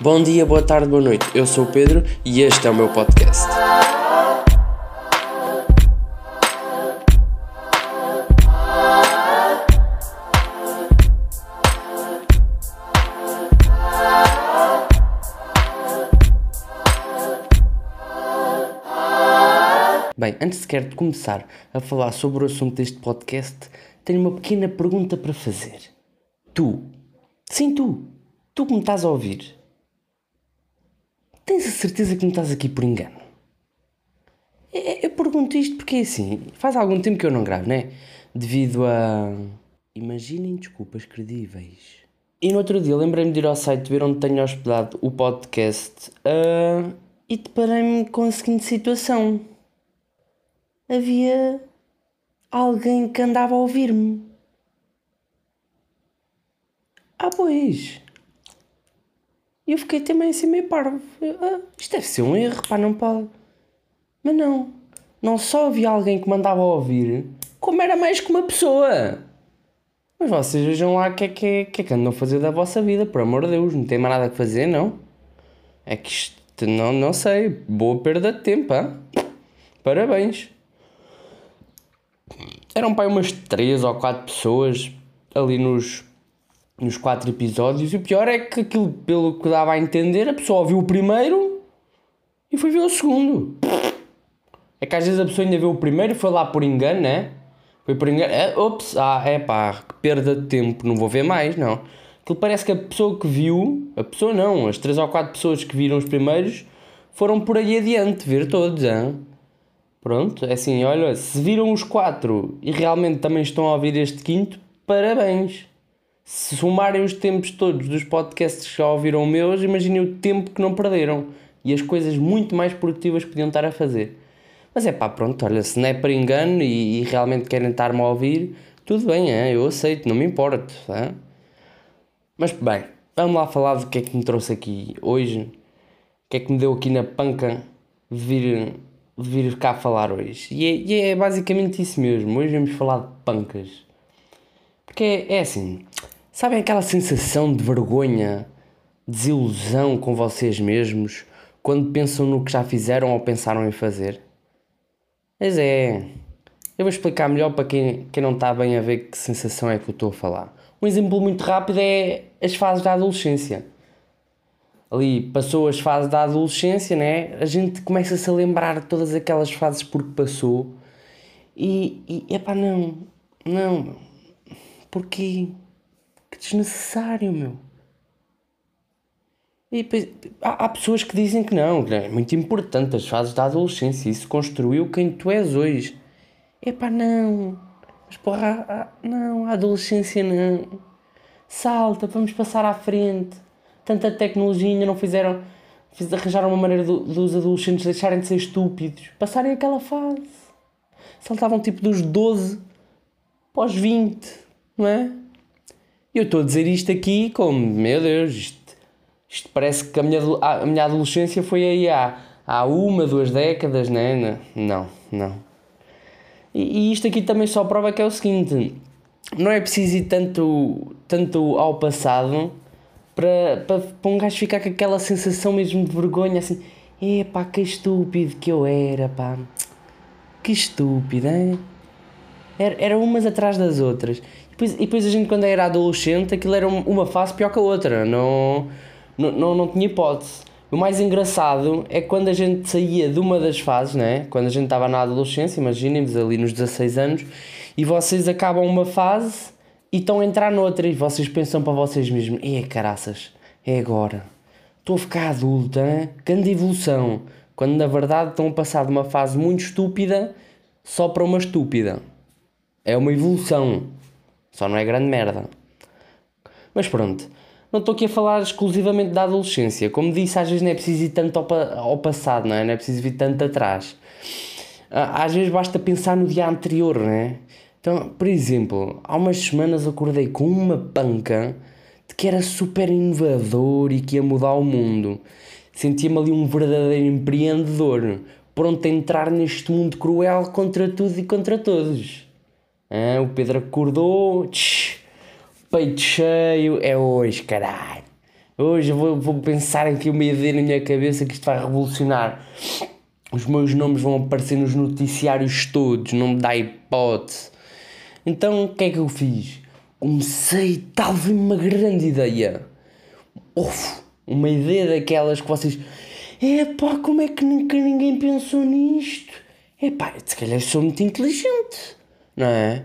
Bom dia, boa tarde, boa noite. Eu sou o Pedro e este é o meu podcast. Bem, antes sequer de começar a falar sobre o assunto deste podcast, tenho uma pequena pergunta para fazer. Tu, sim tu, tu que me estás a ouvir, tens a certeza que me estás aqui por engano? Eu pergunto isto porque assim, faz algum tempo que eu não gravo, né? Devido a. Imaginem desculpas credíveis. E no outro dia lembrei-me de ir ao site ver onde tenho hospedado o podcast uh, e deparei-me com a seguinte situação. Havia alguém que andava a ouvir-me. Ah, pois. E eu fiquei também assim meio parvo. Ah, isto deve ser um erro, pá, não pode. Mas não. Não só havia alguém que mandava ouvir, como era mais que uma pessoa. Mas vocês vejam lá o que é que, é, que, é que andam a fazer da vossa vida, por amor de Deus. Não tem mais nada a fazer, não. É que isto, não, não sei. Boa perda de tempo, hein? Parabéns. Eram para umas 3 ou 4 pessoas ali nos, nos 4 episódios. E o pior é que aquilo, pelo que dava a entender, a pessoa ouviu o primeiro e foi ver o segundo. É que às vezes a pessoa ainda viu o primeiro e foi lá por engano, né? Foi por engano. É, ops, ah, é pá, que perda de tempo, não vou ver mais, não. Aquilo parece que a pessoa que viu, a pessoa não, as 3 ou 4 pessoas que viram os primeiros foram por aí adiante ver todos, hein? Pronto, é assim, olha, se viram os quatro e realmente também estão a ouvir este quinto, parabéns. Se somarem os tempos todos dos podcasts que já ouviram meus, imaginem o tempo que não perderam e as coisas muito mais produtivas que podiam estar a fazer. Mas é pá, pronto, olha, se não é para engano e, e realmente querem estar-me a ouvir, tudo bem, é, eu aceito, não me importo. É? Mas bem, vamos lá falar do que é que me trouxe aqui hoje, o que é que me deu aqui na panca de vir de vir cá falar hoje. E é, e é, basicamente isso mesmo. Hoje vamos falar de pancas. Porque é, é assim, sabem aquela sensação de vergonha, desilusão com vocês mesmos quando pensam no que já fizeram ou pensaram em fazer? Mas é. Eu vou explicar melhor para quem, quem não está bem a ver que sensação é que eu estou a falar. Um exemplo muito rápido é as fases da adolescência ali passou as fases da adolescência, né? A gente começa-se a lembrar de todas aquelas fases porque passou. E, e epá, não, não, porquê? Que desnecessário, meu. E depois, há, há, pessoas que dizem que não, é muito importante as fases da adolescência, isso construiu quem tu és hoje. Epá, não, mas porra, não, a adolescência não. Salta, vamos passar à frente tanta tecnologia ainda não fizeram. Fiz, arranjaram uma maneira do, dos adolescentes deixarem de ser estúpidos, passarem aquela fase. Saltavam tipo dos 12 para os 20, não é? Eu estou a dizer isto aqui como, meu Deus, isto, isto parece que a minha, a minha adolescência foi aí há, há uma, duas décadas, né? Não, não. E, e isto aqui também só prova que é o seguinte: não é preciso ir tanto, tanto ao passado para, para, para um gajo ficar com aquela sensação mesmo de vergonha, assim, epá, que estúpido que eu era, pá, que estúpido, hein? Era, era umas atrás das outras. E depois, e depois a gente, quando era adolescente, aquilo era uma fase pior que a outra, não, não, não, não tinha hipótese. O mais engraçado é quando a gente saía de uma das fases, né? quando a gente estava na adolescência, imaginem-vos ali nos 16 anos, e vocês acabam uma fase e estão a entrar noutra e vocês pensam para vocês mesmos: é caraças, é agora. Estou a ficar adulta, hein? grande evolução. Quando na verdade estão a passar de uma fase muito estúpida só para uma estúpida. É uma evolução. Só não é grande merda. Mas pronto. Não estou aqui a falar exclusivamente da adolescência. Como disse, às vezes não é preciso ir tanto ao, ao passado, não é? Não é preciso ir tanto atrás. Às vezes basta pensar no dia anterior, não é? Então, por exemplo, há umas semanas acordei com uma panca de que era super inovador e que ia mudar o mundo. Sentia-me ali um verdadeiro empreendedor, pronto a entrar neste mundo cruel contra tudo e contra todos. Ah, o Pedro acordou, tch, peito cheio, é hoje, caralho. Hoje eu vou, vou pensar aqui uma ideia na minha cabeça que isto vai revolucionar. Os meus nomes vão aparecer nos noticiários todos, não me dá hipótese. Então o que é que eu fiz? Comecei, talvez uma grande ideia. Uf, uma ideia daquelas que vocês. Epá, como é que nunca ninguém pensou nisto? Epá, se calhar sou muito inteligente, não é?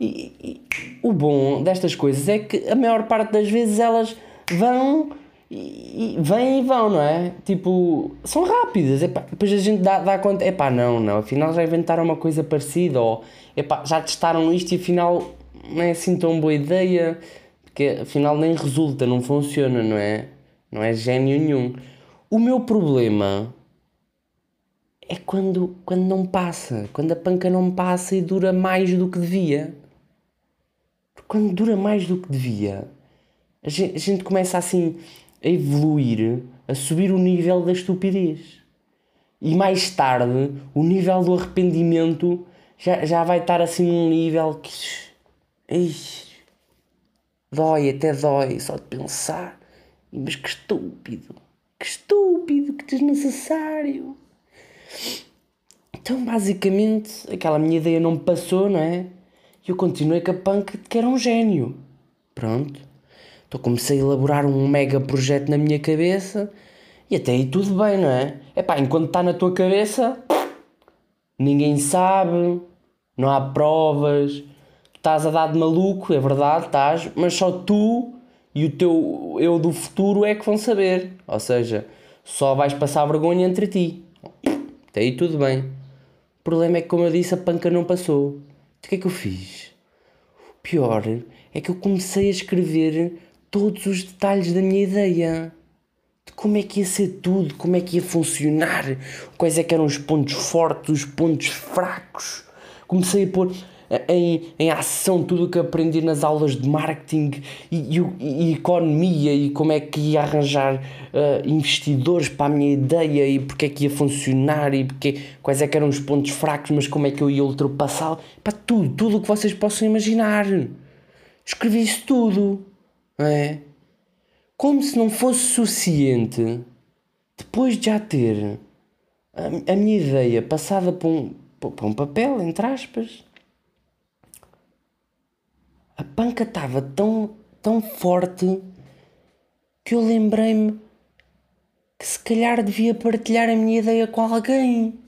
E, e, o bom destas coisas é que a maior parte das vezes elas vão e, e vêm e vão, não é? Tipo, são rápidas. Epá, depois a gente dá, dá conta, epá, não, não, afinal já inventaram uma coisa parecida, ou epá, já testaram isto e afinal não é assim tão boa ideia, porque afinal nem resulta, não funciona, não é? Não é gênio nenhum. O meu problema é quando, quando não passa, quando a panca não passa e dura mais do que devia. Quando dura mais do que devia, a gente, a gente começa assim a evoluir, a subir o nível da estupidez. E mais tarde, o nível do arrependimento já, já vai estar assim num nível que. Ixi, dói, até dói, só de pensar. Mas que estúpido, que estúpido, que desnecessário. Então, basicamente, aquela minha ideia não passou, não é? E eu continuei com a punk que era um gênio. Pronto. Então comecei a elaborar um mega projeto na minha cabeça e até aí tudo bem, não é? É pá, enquanto está na tua cabeça, ninguém sabe, não há provas, estás a dar de maluco, é verdade, estás, mas só tu e o teu eu do futuro é que vão saber. Ou seja, só vais passar vergonha entre ti. Até aí tudo bem. O problema é que, como eu disse, a panca não passou. O que é que eu fiz? O pior é que eu comecei a escrever todos os detalhes da minha ideia. De como é que ia ser tudo, como é que ia funcionar, quais é que eram os pontos fortes, os pontos fracos. Comecei a pôr em, em ação tudo o que aprendi nas aulas de marketing e, e, e economia e como é que ia arranjar uh, investidores para a minha ideia e porque é que ia funcionar e porque, quais é que eram os pontos fracos, mas como é que eu ia ultrapassá-lo. Para tudo, tudo o que vocês possam imaginar. Escrevi isso tudo. É? Como se não fosse suficiente, depois de já ter a, a minha ideia passada para um, para um papel, entre aspas, panca estava tão, tão forte que eu lembrei-me que se calhar devia partilhar a minha ideia com alguém.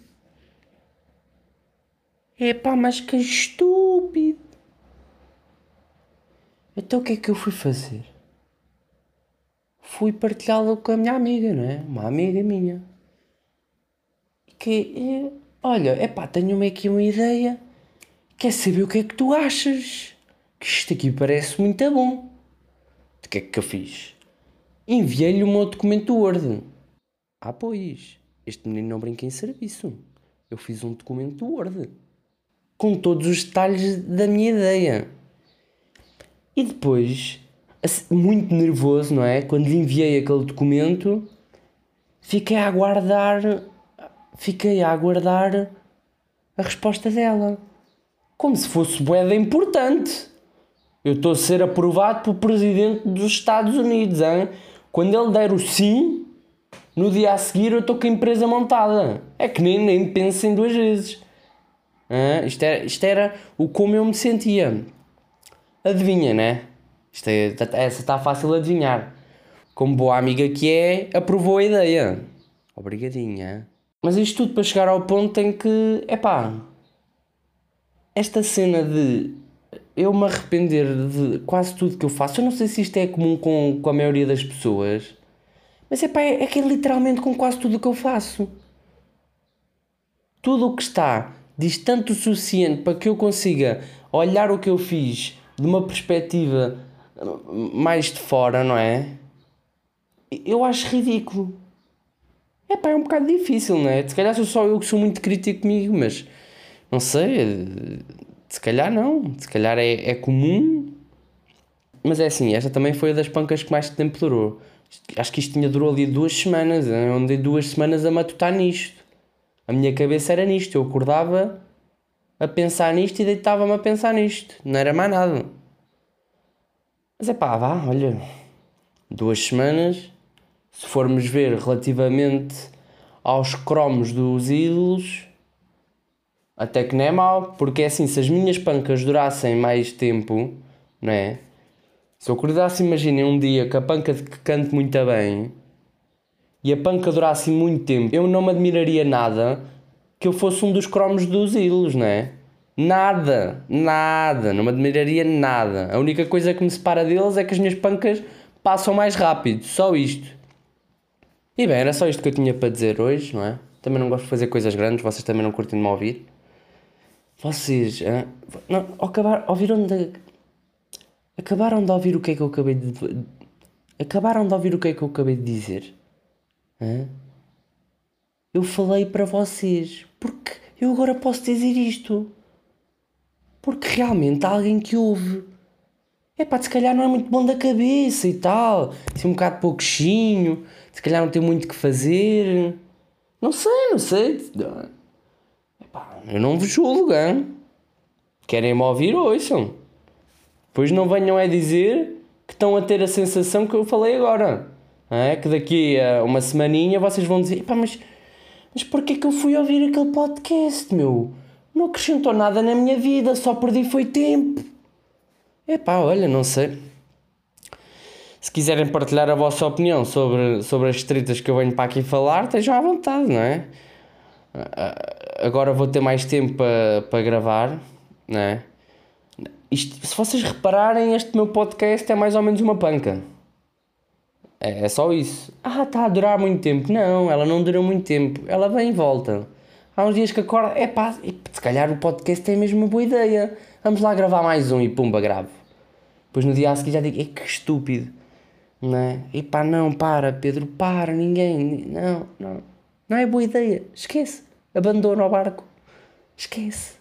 Epá, mas que estúpido! Então o que é que eu fui fazer? Fui partilhá-lo com a minha amiga, não é? Uma amiga minha. Que, é, olha, é pá, tenho-me aqui uma ideia. Quer saber o que é que tu achas? Que isto aqui parece muito bom. O que é que eu fiz? Enviei-lhe o meu documento Word. Ah, pois, este menino não brinca em serviço. Eu fiz um documento Word com todos os detalhes da minha ideia. E depois, muito nervoso, não é? Quando lhe enviei aquele documento, fiquei a aguardar, fiquei a aguardar a resposta dela. Como se fosse boeda importante. Eu estou a ser aprovado pelo presidente dos Estados Unidos, hein? Quando ele der o sim, no dia a seguir eu estou com a empresa montada. É que nem, nem pensem duas vezes. Ah, isto, era, isto era o como eu me sentia. Adivinha, né? Isto é, essa está fácil de adivinhar. Como boa amiga que é, aprovou a ideia. Obrigadinha. Mas isto tudo para chegar ao ponto em que, é esta cena de eu me arrepender de quase tudo que eu faço, eu não sei se isto é comum com, com a maioria das pessoas, mas é pá, é, que é literalmente com quase tudo que eu faço. Tudo o que está distante o suficiente para que eu consiga olhar o que eu fiz de uma perspectiva mais de fora, não é? Eu acho ridículo. É pá, é um bocado difícil, não é? Se calhar sou só eu que sou muito crítico comigo, mas não sei. Se calhar não. Se calhar é, é comum. Mas é assim, esta também foi a das pancas que mais tempo durou. Acho que isto tinha durou ali duas semanas. Eu andei duas semanas a matutar nisto. A minha cabeça era nisto. Eu acordava a pensar nisto e deitava-me a pensar nisto. Não era mais nada. Mas é pá, vá, olha. duas semanas. Se formos ver relativamente aos cromos dos ídolos, até que não é mau, porque é assim, se as minhas pancas durassem mais tempo, não é? Se eu acordasse, imaginem um dia que a panca que cante muito bem e a panca durasse muito tempo, eu não me admiraria nada que eu fosse um dos cromos dos ídolos, não é? Nada, nada, não me admiraria nada. A única coisa que me separa deles é que as minhas pancas passam mais rápido, só isto. E bem, era só isto que eu tinha para dizer hoje, não é? Também não gosto de fazer coisas grandes, vocês também não curtem de me ouvir. Vocês ah, não, acabar, ouviram de. Acabaram de ouvir o que é que eu acabei de. Acabaram de ouvir o que é que eu acabei de dizer? Hã? Eu falei para vocês, porque eu agora posso dizer isto. Porque realmente há alguém que ouve. É pá, se calhar não é muito bom da cabeça e tal. Assim um bocado pouquinho. Se calhar não tem muito que fazer. Não sei, não sei. Epá, eu não vos julgo, hein? Querem-me ouvir, ouçam. Depois não venham a dizer que estão a ter a sensação que eu falei agora. É? Que daqui a uma semaninha vocês vão dizer, pá, mas mas porquê que eu fui ouvir aquele podcast, meu? Não acrescentou nada na minha vida, só perdi foi tempo. Epá, olha, não sei. Se quiserem partilhar a vossa opinião sobre, sobre as tretas que eu venho para aqui falar, estejam à vontade, não é? Agora vou ter mais tempo para, para gravar, não é? Isto, se vocês repararem, este meu podcast é mais ou menos uma panca. É, é só isso. Ah, está a durar muito tempo. Não, ela não dura muito tempo. Ela vem e volta. Há uns dias que acorda. É pá, se calhar o podcast é mesmo uma boa ideia. Vamos lá gravar mais um e pumba, gravo. Depois no dia a seguir já digo, é que estúpido. Não é? E pá, não, para, Pedro, para, ninguém. Não, não. Não é boa ideia. Esquece. Abandona o barco. Esquece.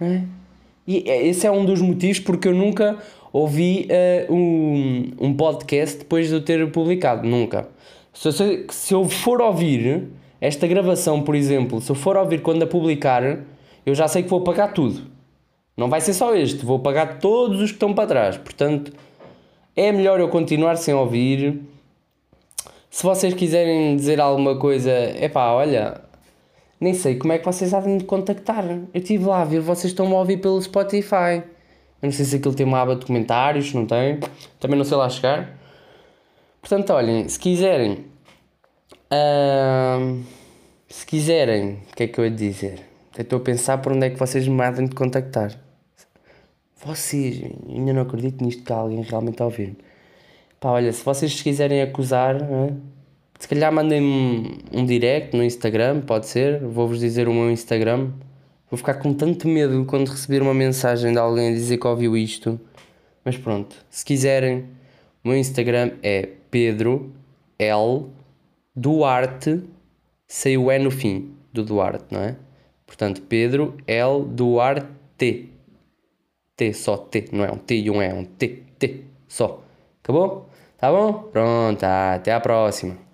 Não é? E é, esse é um dos motivos porque eu nunca ouvi uh, um, um podcast depois de eu ter publicado. Nunca. Se eu, se eu for ouvir esta gravação, por exemplo, se eu for ouvir quando a publicar, eu já sei que vou pagar tudo. Não vai ser só este, vou pagar todos os que estão para trás. Portanto, é melhor eu continuar sem ouvir. Se vocês quiserem dizer alguma coisa, é pá, olha, nem sei como é que vocês havem de contactar. Eu estive lá a ver, vocês estão a ouvir pelo Spotify. Eu não sei se aquilo tem uma aba de comentários, não tem. Também não sei lá chegar. Portanto, olhem, se quiserem. Uh, se quiserem, o que é que eu ia dizer? Estou a pensar por onde é que vocês me havem de contactar. Vocês, ainda não acredito nisto que alguém realmente a ouvir. Pá, olha, se vocês quiserem acusar? Se calhar mandem-me um direct no Instagram, pode ser. Vou-vos dizer o meu Instagram. Vou ficar com tanto medo quando receber uma mensagem de alguém a dizer que ouviu isto. Mas pronto, se quiserem, o meu Instagram é Pedro L Duarte, sem o E no fim do Duarte, não é? Portanto, Pedro L Duarte T. T, só T, não é um T e um E, é um T, T, só. Acabou? Tá bom? Pronto, até a próxima.